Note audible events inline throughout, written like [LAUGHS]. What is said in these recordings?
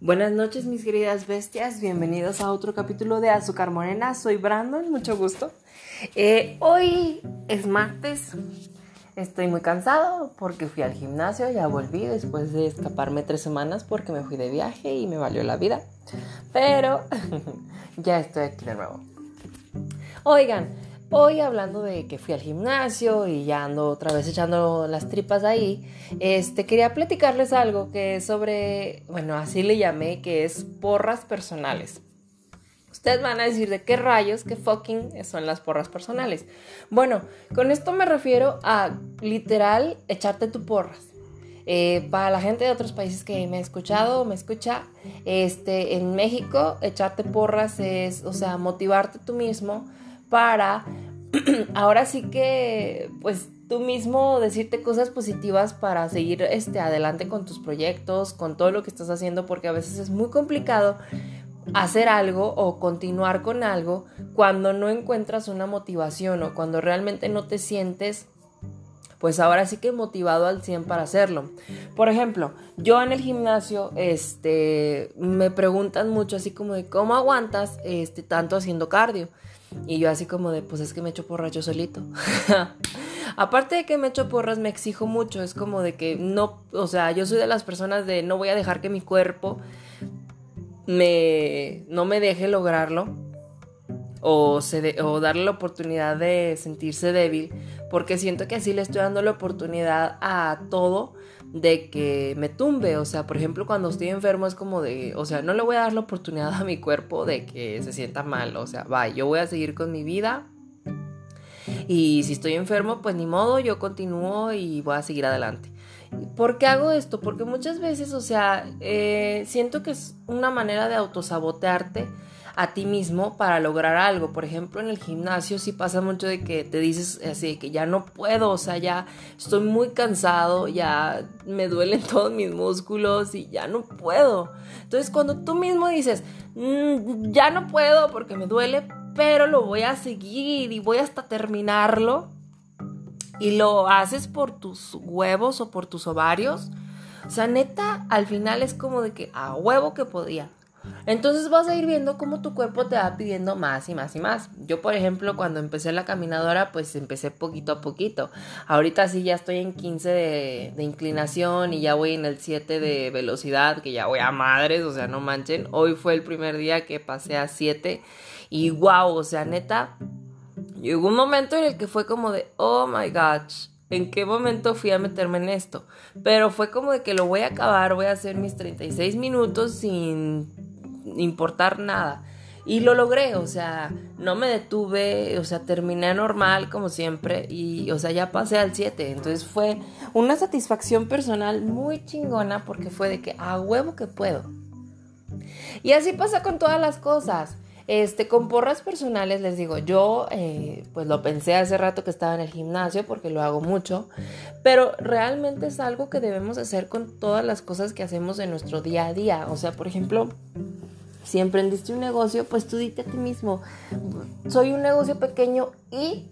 Buenas noches mis queridas bestias, bienvenidos a otro capítulo de Azúcar Morena, soy Brandon, mucho gusto. Eh, hoy es martes, estoy muy cansado porque fui al gimnasio, ya volví después de escaparme tres semanas porque me fui de viaje y me valió la vida, pero [LAUGHS] ya estoy aquí de nuevo. Oigan, Hoy hablando de que fui al gimnasio y ya ando otra vez echando las tripas ahí, este quería platicarles algo que es sobre, bueno, así le llamé, que es porras personales. Ustedes van a decir de qué rayos, qué fucking son las porras personales. Bueno, con esto me refiero a literal echarte tu porras. Eh, para la gente de otros países que me ha escuchado o me escucha, este, en México echarte porras es, o sea, motivarte tú mismo para [CLEARS THROAT] ahora sí que, pues tú mismo decirte cosas positivas para seguir este, adelante con tus proyectos, con todo lo que estás haciendo, porque a veces es muy complicado hacer algo o continuar con algo cuando no encuentras una motivación o cuando realmente no te sientes pues ahora sí que motivado al 100 para hacerlo. Por ejemplo, yo en el gimnasio, este, me preguntan mucho así como de cómo aguantas este, tanto haciendo cardio. Y yo así como de, pues es que me echo porras yo solito. [LAUGHS] Aparte de que me echo porras, me exijo mucho. Es como de que no, o sea, yo soy de las personas de no voy a dejar que mi cuerpo me, no me deje lograrlo. O, se o darle la oportunidad de sentirse débil. Porque siento que así le estoy dando la oportunidad a todo de que me tumbe. O sea, por ejemplo, cuando estoy enfermo es como de, o sea, no le voy a dar la oportunidad a mi cuerpo de que se sienta mal. O sea, va, yo voy a seguir con mi vida. Y si estoy enfermo, pues ni modo, yo continúo y voy a seguir adelante. ¿Por qué hago esto? Porque muchas veces, o sea, eh, siento que es una manera de autosabotearte a ti mismo para lograr algo. Por ejemplo, en el gimnasio sí pasa mucho de que te dices así, que ya no puedo, o sea, ya estoy muy cansado, ya me duelen [LAUGHS] todos mis músculos y ya no puedo. Entonces, cuando tú mismo dices, mm, ya no puedo porque me duele, pero lo voy a seguir y voy hasta terminarlo, y lo haces por tus huevos o por tus ovarios, o sea, neta, al final es como de que a huevo que podía. Entonces vas a ir viendo cómo tu cuerpo te va pidiendo más y más y más. Yo, por ejemplo, cuando empecé la caminadora, pues empecé poquito a poquito. Ahorita sí ya estoy en 15 de, inclinación y ya voy en el 7 de velocidad, que ya voy a madres, o sea, no manchen. Hoy fue el primer día que pasé a 7 y wow, o sea, neta, llegó un momento en el que fue como de, oh my gosh. ¿En qué momento fui a meterme en esto? Pero fue como de que lo voy a acabar, voy a hacer mis 36 minutos sin importar nada. Y lo logré, o sea, no me detuve, o sea, terminé normal como siempre y, o sea, ya pasé al 7. Entonces fue una satisfacción personal muy chingona porque fue de que a huevo que puedo. Y así pasa con todas las cosas. Este, con porras personales les digo, yo eh, pues lo pensé hace rato que estaba en el gimnasio porque lo hago mucho, pero realmente es algo que debemos hacer con todas las cosas que hacemos en nuestro día a día. O sea, por ejemplo, si emprendiste un negocio, pues tú dite a ti mismo, soy un negocio pequeño y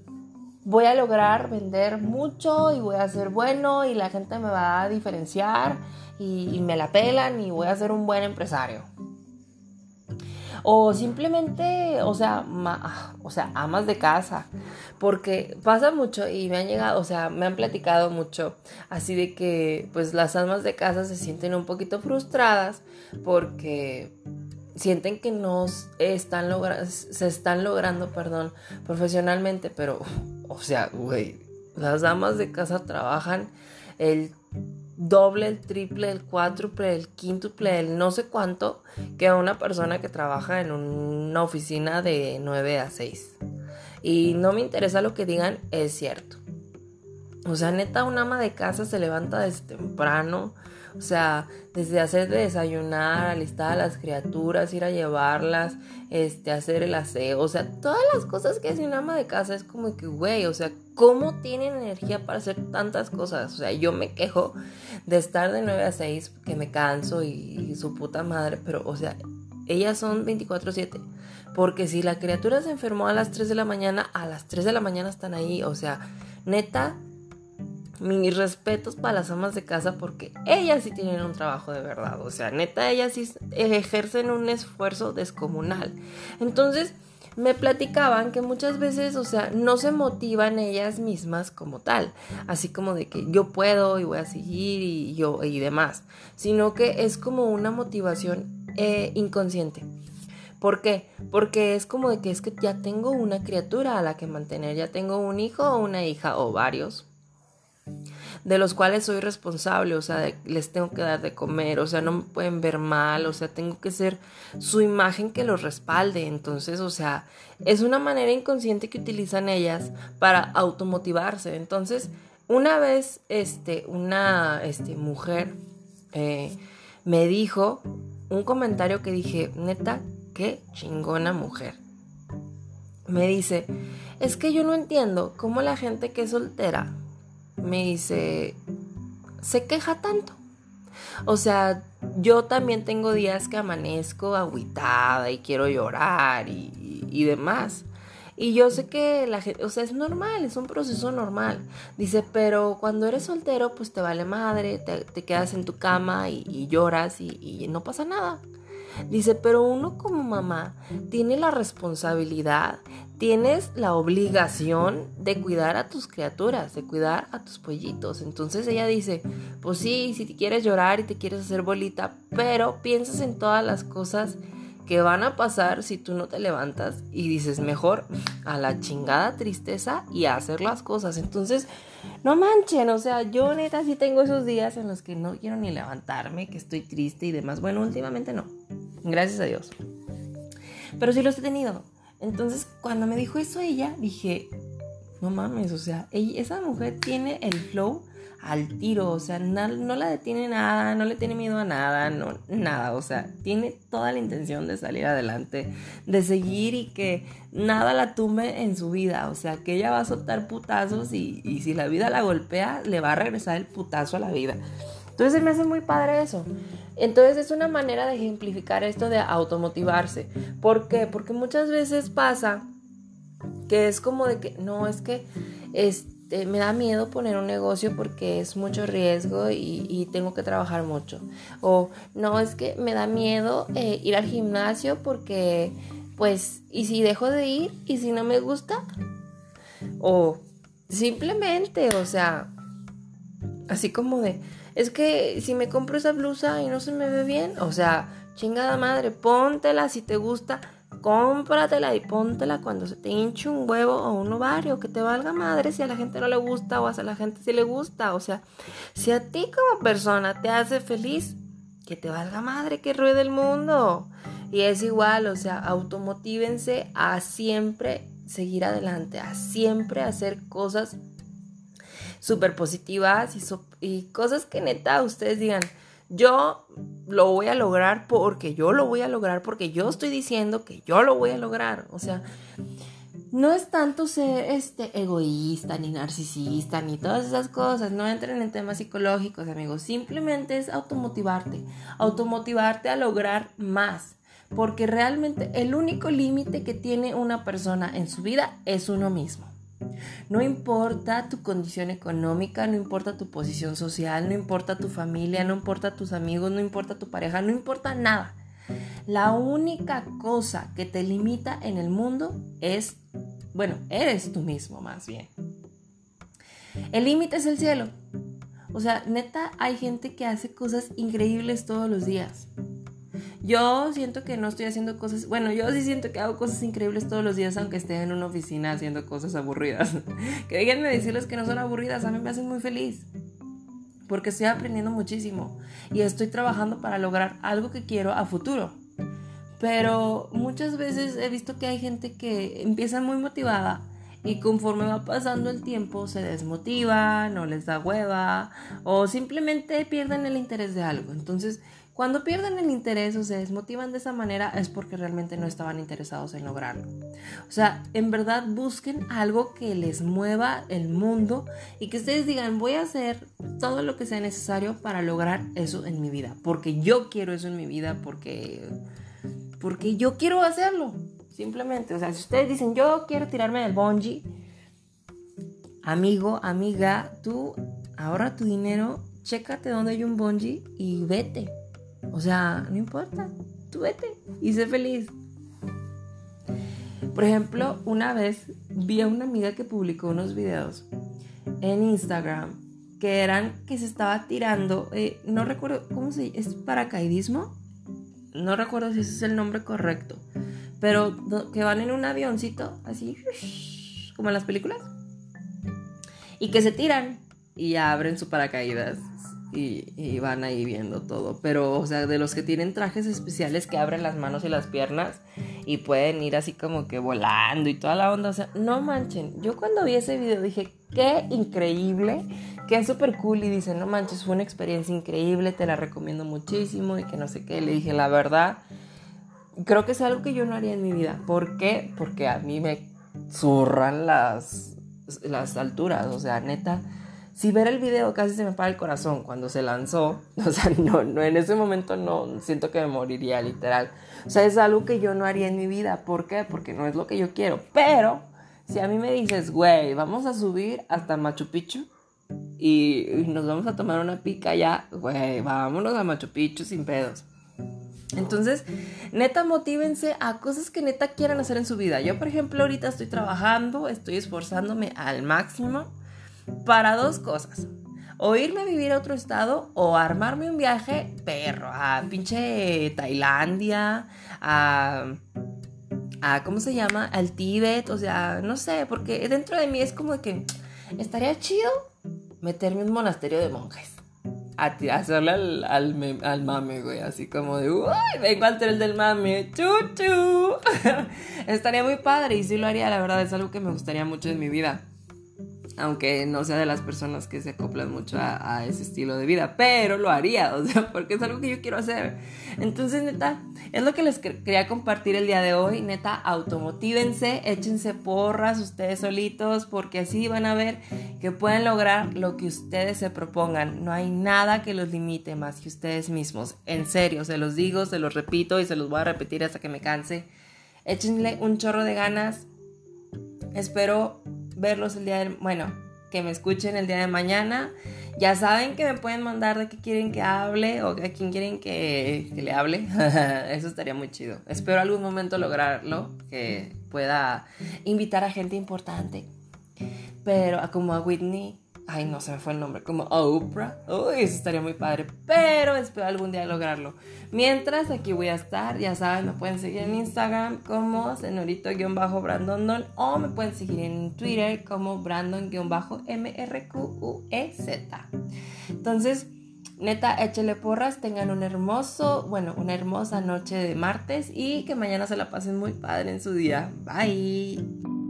voy a lograr vender mucho y voy a ser bueno y la gente me va a diferenciar y, me la pelan y voy a ser un buen empresario. O simplemente, o sea, o sea, amas de casa. Porque pasa mucho y me han llegado, o sea, me han platicado mucho así de que pues las amas de casa se sienten un poquito frustradas porque sienten que no están se están logrando, perdón, profesionalmente, pero, o sea, güey, las damas de casa trabajan el doble, el triple, el cuádruple, el quíntuple, el no sé cuánto que una persona que trabaja en una oficina de 9 a 6. Y no me interesa lo que digan, es cierto. O sea, neta, un ama de casa se levanta desde temprano, o sea, desde hacer de desayunar, alistar a las criaturas, ir a llevarlas, este, hacer el aseo, o sea, todas las cosas que hace un ama de casa es como que, güey, o sea, ¿cómo tienen energía para hacer tantas cosas? O sea, yo me quejo de estar de 9 a 6, que me canso y, su puta madre, pero, o sea, ellas son 24/7. Porque si la criatura se enfermó a las 3 de la mañana, a las 3 de la mañana están ahí. O sea, neta, mis respetos para las amas de casa porque ellas sí tienen un trabajo de verdad. O sea, neta, ellas sí ejercen un esfuerzo descomunal. Entonces, me platicaban que muchas veces, o sea, no se motivan ellas mismas como tal, así como de que yo puedo y voy a seguir y yo y demás, sino que es como una motivación eh, inconsciente. ¿Por qué? Porque es como de que es que ya tengo una criatura a la que mantener, ya tengo un hijo o una hija o varios de los cuales soy responsable, o sea, les tengo que dar de comer, o sea, no me pueden ver mal, o sea, tengo que ser su imagen que los respalde. Entonces, o sea, es una manera inconsciente que utilizan ellas para automotivarse. Entonces, una vez, este, una este, mujer eh, me dijo un comentario que dije, neta, qué chingona mujer. Me dice, es que yo no entiendo cómo la gente que es soltera me dice, se queja tanto. O sea, yo también tengo días que amanezco agüitada y quiero llorar y, demás. Y yo sé que la gente, o sea, es normal, es un proceso normal. Dice, pero cuando eres soltero, pues te vale madre, te, quedas en tu cama y, lloras y, y, no pasa nada. Dice, pero uno como mamá tiene la responsabilidad tienes la obligación de cuidar a tus criaturas, de cuidar a tus pollitos. Entonces ella dice, pues sí, si te quieres llorar y te quieres hacer bolita, pero piensas en todas las cosas que van a pasar si tú no te levantas y dices mejor a la chingada tristeza y a hacer las cosas. Entonces, no manchen, o sea, yo neta sí tengo esos días en los que no quiero ni levantarme, que estoy triste y demás. Bueno, últimamente no, gracias a Dios. Pero sí los he tenido. Entonces, cuando me dijo eso ella, dije, no mames, o sea, esa mujer tiene el flow al tiro, o sea, no, la detiene nada, no le tiene miedo a nada, no, nada, o sea, tiene toda la intención de salir adelante, de seguir y que nada la tumbe en su vida, o sea, que ella va a soltar putazos y, y si la vida la golpea, le va a regresar el putazo a la vida. Entonces me hace muy padre eso. Entonces es una manera de ejemplificar esto de automotivarse. ¿Por qué? Porque muchas veces pasa que es como de que, no, es que este, me da miedo poner un negocio porque es mucho riesgo y, tengo que trabajar mucho. O no, es que me da miedo eh, ir al gimnasio porque, pues, ¿y si dejo de ir? ¿Y si no me gusta? O simplemente, o sea, así como de, es que si me compro esa blusa y no se me ve bien, o sea, chingada madre, póntela si te gusta, cómpratela y póntela cuando se te hinche un huevo o un ovario, que te valga madre si a la gente no le gusta o a la gente sí le gusta, o sea, si a ti como persona te hace feliz, que te valga madre que ruede el mundo. Y es igual, o sea, automotívense a siempre seguir adelante, a siempre hacer cosas súper positivas y, y cosas que neta ustedes digan, yo lo voy a lograr porque yo lo voy a lograr porque yo estoy diciendo que yo lo voy a lograr. O sea, no es tanto ser este egoísta ni narcisista ni todas esas cosas, no entren en temas psicológicos, amigos, simplemente es automotivarte, automotivarte a lograr más, porque realmente el único límite que tiene una persona en su vida es uno mismo. No importa tu condición económica, no importa tu posición social, no importa tu familia, no importa tus amigos, no importa tu pareja, no importa nada. La única cosa que te limita en el mundo es, bueno, eres tú mismo más bien. El límite es el cielo. O sea, neta, hay gente que hace cosas increíbles todos los días. Yo siento que no estoy haciendo cosas, bueno, yo sí siento que hago cosas increíbles todos los días, aunque esté en una oficina haciendo cosas aburridas. [LAUGHS] que déjenme decirles que no son aburridas, a mí me hacen muy feliz. Porque estoy aprendiendo muchísimo y estoy trabajando para lograr algo que quiero a futuro. Pero muchas veces he visto que hay gente que empieza muy motivada y conforme va pasando el tiempo se desmotiva, no les da hueva o simplemente pierden el interés de algo. Entonces cuando pierden el interés o se desmotivan de esa manera es porque realmente no estaban interesados en lograrlo. O sea, en verdad busquen algo que les mueva el mundo y que ustedes digan, voy a hacer todo lo que sea necesario para lograr eso en mi vida. Porque yo quiero eso en mi vida, porque, porque yo quiero hacerlo. Simplemente, o sea, si ustedes dicen, yo quiero tirarme del bungee, amigo, amiga, tú ahorra tu dinero, chécate dónde hay un bungee y vete. O sea, no importa, tú vete y sé feliz. Por ejemplo, una vez vi a una amiga que publicó unos videos en Instagram que eran que se estaba tirando, eh, no recuerdo, ¿cómo se? ¿Es paracaidismo? No recuerdo si ese es el nombre correcto, pero que van en un avioncito, así, como en las películas, y que se tiran y abren su paracaídas y, van ahí viendo todo. Pero, o sea, de los que tienen trajes especiales que abren las manos y las piernas y pueden ir así como que volando y toda la onda. O sea, no manchen. Yo cuando vi ese video dije, qué increíble, qué súper cool. Y dice, no manches, fue una experiencia increíble, te la recomiendo muchísimo y que no sé qué. Le dije, la verdad, creo que es algo que yo no haría en mi vida. ¿Por qué? Porque a mí me zurran las, las alturas. O sea, neta si ver el video casi se me para el corazón cuando se lanzó, [LAUGHS] o sea, no, no, en ese momento no siento que me moriría literal. O sea, es algo que yo no haría en mi vida. ¿Por qué? Porque no es lo que yo quiero. Pero si a mí me dices, güey, vamos a subir hasta Machu Picchu y, nos vamos a tomar una pica ya, güey, vámonos a Machu Picchu sin pedos. Entonces, neta, motívense a cosas que neta quieran hacer en su vida. Yo, por ejemplo, ahorita estoy trabajando, estoy esforzándome al máximo para dos cosas. O irme a vivir a otro estado o armarme un viaje perro a pinche Tailandia, a, a ¿cómo se llama? Al Tíbet, o sea, no sé, porque dentro de mí es como que estaría chido meterme en un monasterio de monjes. A hacerle al, al, mame, güey, así como de, uy, vengo al tren del mame, chuchu. [LAUGHS] estaría muy padre y sí lo haría, la verdad, es algo que me gustaría mucho en mi vida aunque no sea de las personas que se acoplan mucho a, ese estilo de vida, pero lo haría, o sea, [LAUGHS] porque es algo que yo quiero hacer. Entonces, neta, es lo que les quería compartir el día de hoy, neta, automotívense, échense porras ustedes solitos, porque así van a ver que pueden lograr lo que ustedes se propongan. No hay nada que los limite más que ustedes mismos. En serio, se los digo, se los repito y se los voy a repetir hasta que me canse. Échenle un chorro de ganas. Espero verlos el día de, bueno, que me escuchen el día de mañana. Ya saben que me pueden mandar de qué quieren que hable o a quién quieren que, que le hable. [LAUGHS] Eso estaría muy chido. Espero algún momento lograrlo, que pueda invitar a gente importante. Pero como a Whitney, Ay, no se me fue el nombre. Como Oprah. Uy, eso estaría muy padre. Pero espero algún día lograrlo. Mientras, aquí voy a estar. Ya saben, me pueden seguir en Instagram como senorito-brandondon. O me pueden seguir en Twitter como brandon-mrquz. Entonces, neta, échele porras. Tengan un hermoso, bueno, una hermosa noche de martes. Y que mañana se la pasen muy padre en su día. Bye.